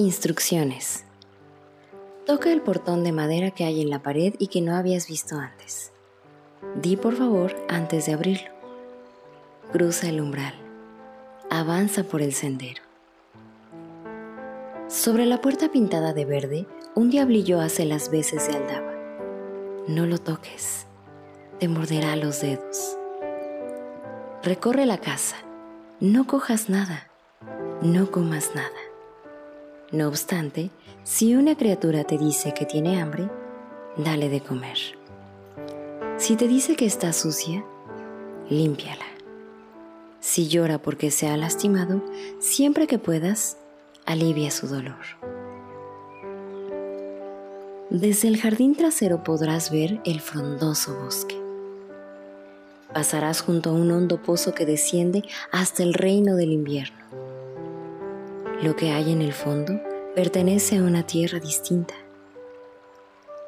Instrucciones. Toca el portón de madera que hay en la pared y que no habías visto antes. Di por favor antes de abrirlo. Cruza el umbral. Avanza por el sendero. Sobre la puerta pintada de verde, un diablillo hace las veces de aldaba. No lo toques, te morderá los dedos. Recorre la casa, no cojas nada, no comas nada. No obstante, si una criatura te dice que tiene hambre, dale de comer. Si te dice que está sucia, límpiala. Si llora porque se ha lastimado, siempre que puedas, alivia su dolor. Desde el jardín trasero podrás ver el frondoso bosque. Pasarás junto a un hondo pozo que desciende hasta el reino del invierno. Lo que hay en el fondo pertenece a una tierra distinta.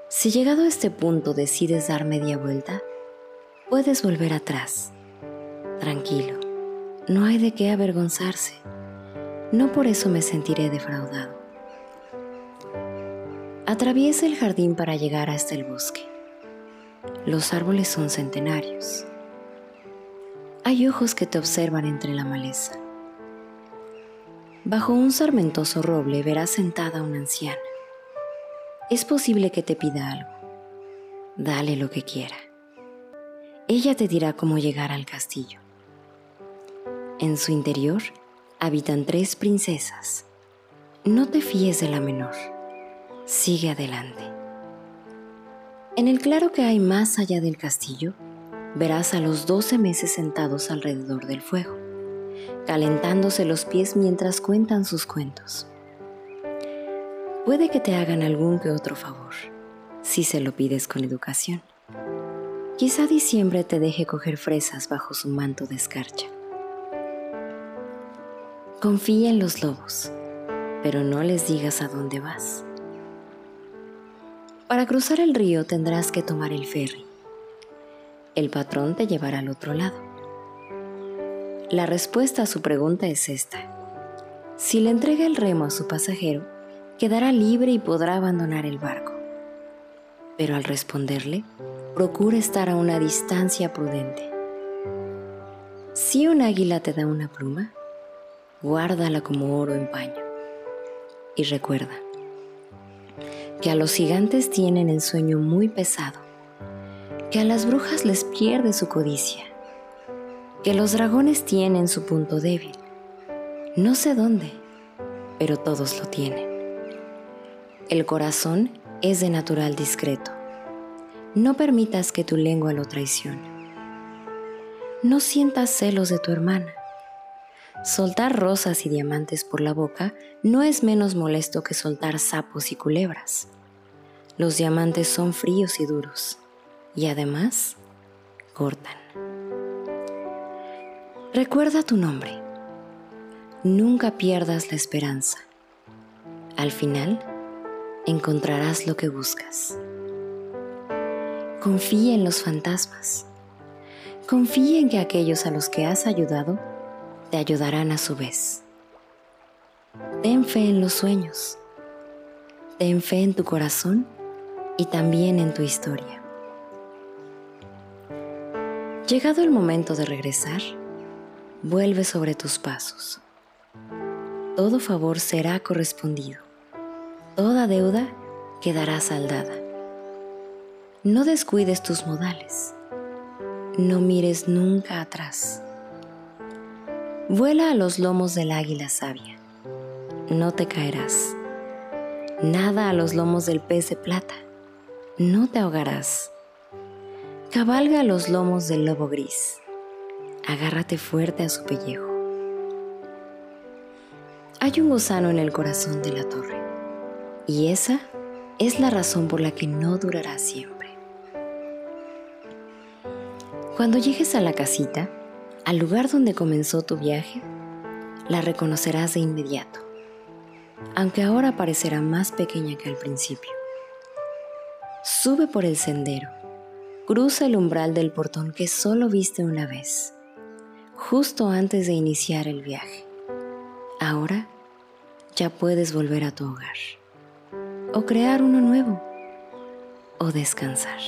Si llegado a este punto decides dar media vuelta, puedes volver atrás. Tranquilo, no hay de qué avergonzarse. No por eso me sentiré defraudado. Atraviesa el jardín para llegar hasta el bosque. Los árboles son centenarios. Hay ojos que te observan entre la maleza. Bajo un sarmentoso roble verás sentada una anciana. Es posible que te pida algo. Dale lo que quiera. Ella te dirá cómo llegar al castillo. En su interior habitan tres princesas. No te fíes de la menor. Sigue adelante. En el claro que hay más allá del castillo, verás a los doce meses sentados alrededor del fuego calentándose los pies mientras cuentan sus cuentos. Puede que te hagan algún que otro favor, si se lo pides con educación. Quizá diciembre te deje coger fresas bajo su manto de escarcha. Confía en los lobos, pero no les digas a dónde vas. Para cruzar el río tendrás que tomar el ferry. El patrón te llevará al otro lado. La respuesta a su pregunta es esta. Si le entrega el remo a su pasajero, quedará libre y podrá abandonar el barco. Pero al responderle, procura estar a una distancia prudente. Si un águila te da una pluma, guárdala como oro en paño. Y recuerda que a los gigantes tienen el sueño muy pesado, que a las brujas les pierde su codicia que los dragones tienen su punto débil. No sé dónde, pero todos lo tienen. El corazón es de natural discreto. No permitas que tu lengua lo traicione. No sientas celos de tu hermana. Soltar rosas y diamantes por la boca no es menos molesto que soltar sapos y culebras. Los diamantes son fríos y duros y además cortan. Recuerda tu nombre. Nunca pierdas la esperanza. Al final, encontrarás lo que buscas. Confía en los fantasmas. Confía en que aquellos a los que has ayudado te ayudarán a su vez. Ten fe en los sueños. Ten fe en tu corazón y también en tu historia. Llegado el momento de regresar, vuelve sobre tus pasos. Todo favor será correspondido. Toda deuda quedará saldada. No descuides tus modales. No mires nunca atrás. Vuela a los lomos del águila sabia. No te caerás. Nada a los lomos del pez de plata. No te ahogarás. Cabalga a los lomos del lobo gris agárrate fuerte a su pellejo. Hay un gusano en el corazón de la torre y esa es la razón por la que no durará siempre. Cuando llegues a la casita, al lugar donde comenzó tu viaje, la reconocerás de inmediato, aunque ahora parecerá más pequeña que al principio. Sube por el sendero, cruza el umbral del portón que solo viste una vez justo antes de iniciar el viaje. Ahora ya puedes volver a tu hogar, o crear uno nuevo, o descansar.